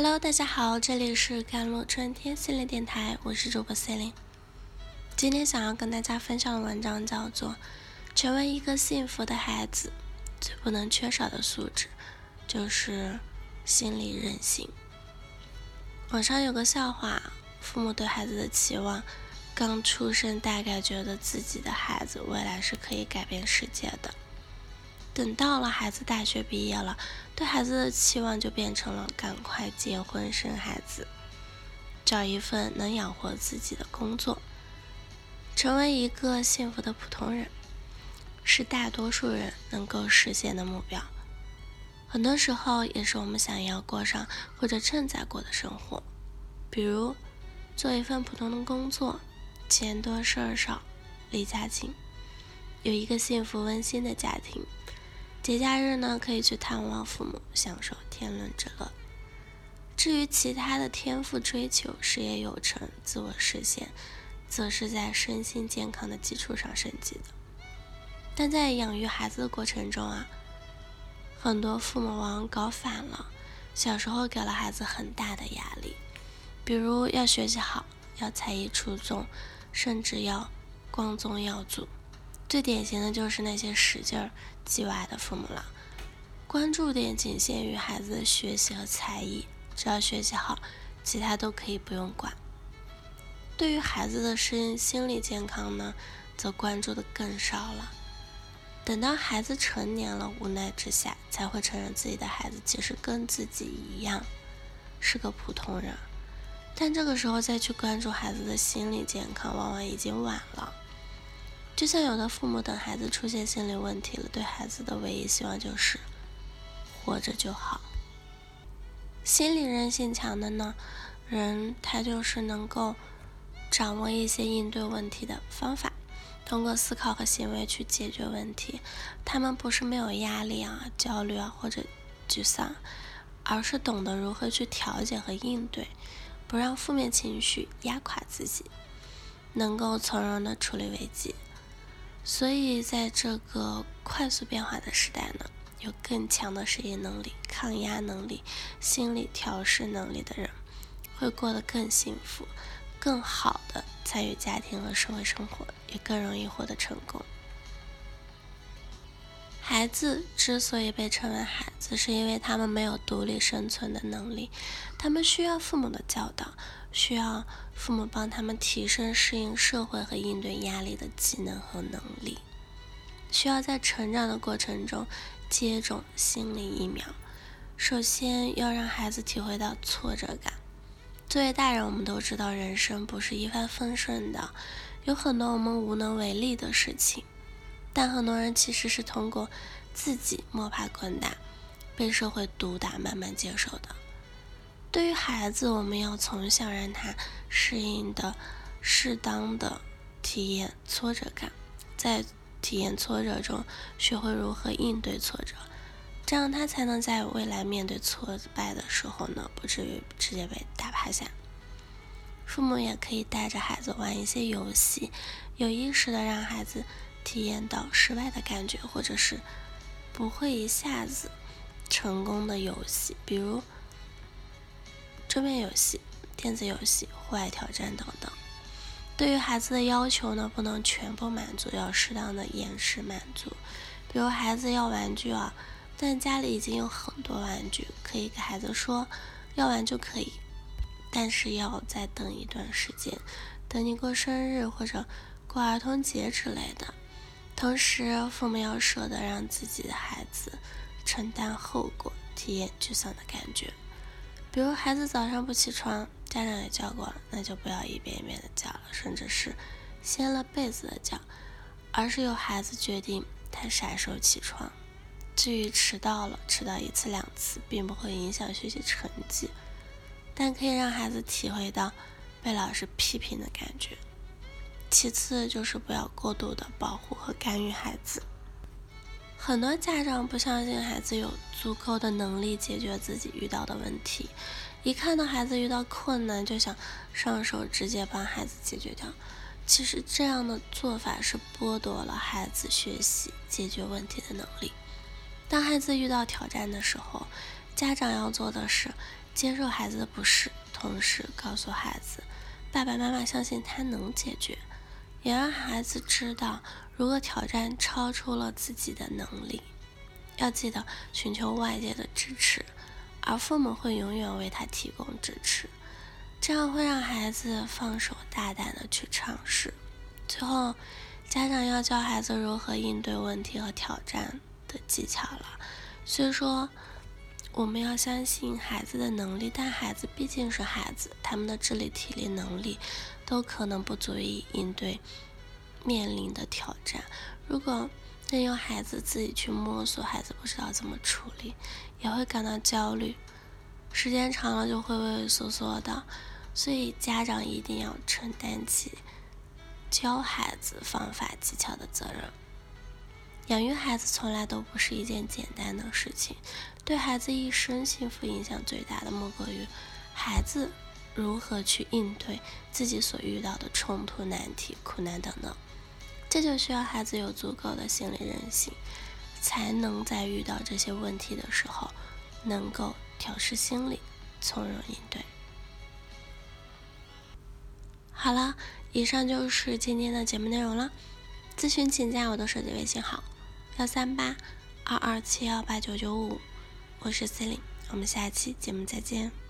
Hello，大家好，这里是甘露春天系列电台，我是主播 c e l i n e 今天想要跟大家分享的文章叫做《成为一个幸福的孩子最不能缺少的素质就是心理韧性》。网上有个笑话，父母对孩子的期望，刚出生大概觉得自己的孩子未来是可以改变世界的。等到了孩子大学毕业了，对孩子的期望就变成了赶快结婚生孩子，找一份能养活自己的工作，成为一个幸福的普通人，是大多数人能够实现的目标。很多时候也是我们想要过上或者正在过的生活，比如做一份普通的工作，钱多事儿少，离家近，有一个幸福温馨的家庭。节假日呢，可以去探望父母，享受天伦之乐。至于其他的天赋追求、事业有成、自我实现，则是在身心健康的基础上升级的。但在养育孩子的过程中啊，很多父母往往搞反了。小时候给了孩子很大的压力，比如要学习好，要才艺出众，甚至要光宗耀祖。最典型的就是那些使劲儿叽歪的父母了，关注点仅限于孩子的学习和才艺，只要学习好，其他都可以不用管。对于孩子的身心理健康呢，则关注的更少了。等到孩子成年了，无奈之下才会承认自己的孩子其实跟自己一样是个普通人，但这个时候再去关注孩子的心理健康，往往已经晚了。就像有的父母等孩子出现心理问题了，对孩子的唯一希望就是活着就好。心理韧性强的呢，人他就是能够掌握一些应对问题的方法，通过思考和行为去解决问题。他们不是没有压力啊、焦虑啊或者沮丧，而是懂得如何去调节和应对，不让负面情绪压垮自己，能够从容的处理危机。所以，在这个快速变化的时代呢，有更强的适应能力、抗压能力、心理调试能力的人，会过得更幸福，更好的参与家庭和社会生活，也更容易获得成功。孩子之所以被称为孩子，是因为他们没有独立生存的能力，他们需要父母的教导，需要父母帮他们提升适应社会和应对压力的技能和能力，需要在成长的过程中接种心理疫苗。首先要让孩子体会到挫折感。作为大人，我们都知道人生不是一帆风顺的，有很多我们无能为力的事情。但很多人其实是通过自己摸爬滚打，被社会毒打，慢慢接受的。对于孩子，我们要从小让他适应的、适当的体验挫折感，在体验挫折中学会如何应对挫折，这样他才能在未来面对挫败的时候呢，不至于直接被打趴下。父母也可以带着孩子玩一些游戏，有意识的让孩子。体验到失败的感觉，或者是不会一下子成功的游戏，比如桌面游戏、电子游戏、户外挑战等等。对于孩子的要求呢，不能全部满足，要适当的延时满足。比如孩子要玩具啊，但家里已经有很多玩具，可以给孩子说要玩就可以，但是要再等一段时间，等你过生日或者过儿童节之类的。同时，父母要舍得让自己的孩子承担后果，体验沮丧的感觉。比如，孩子早上不起床，家长也叫过了，那就不要一遍一遍的叫了，甚至是掀了被子的叫，而是由孩子决定他啥时候起床。至于迟到了，迟到一次两次，并不会影响学习成绩，但可以让孩子体会到被老师批评的感觉。其次就是不要过度的保护和干预孩子。很多家长不相信孩子有足够的能力解决自己遇到的问题，一看到孩子遇到困难就想上手直接帮孩子解决掉。其实这样的做法是剥夺了孩子学习解决问题的能力。当孩子遇到挑战的时候，家长要做的是接受孩子的不适，同时告诉孩子，爸爸妈妈相信他能解决，也让孩子知道，如果挑战超出了自己的能力，要记得寻求外界的支持，而父母会永远为他提供支持，这样会让孩子放手大胆的去尝试。最后，家长要教孩子如何应对问题和挑战的技巧了。虽说。我们要相信孩子的能力，但孩子毕竟是孩子，他们的智力、体力能力都可能不足以应对面临的挑战。如果任由孩子自己去摸索，孩子不知道怎么处理，也会感到焦虑，时间长了就会畏畏缩缩的。所以家长一定要承担起教孩子方法技巧的责任。养育孩子从来都不是一件简单的事情，对孩子一生幸福影响最大的莫过于孩子如何去应对自己所遇到的冲突、难题、苦难等等。这就需要孩子有足够的心理韧性，才能在遇到这些问题的时候能够调试心理，从容应对。好了，以上就是今天的节目内容了。咨询请加我的手机微信号。幺三八二二七幺八九九五，我是 c e l i n e 我们下期节目再见。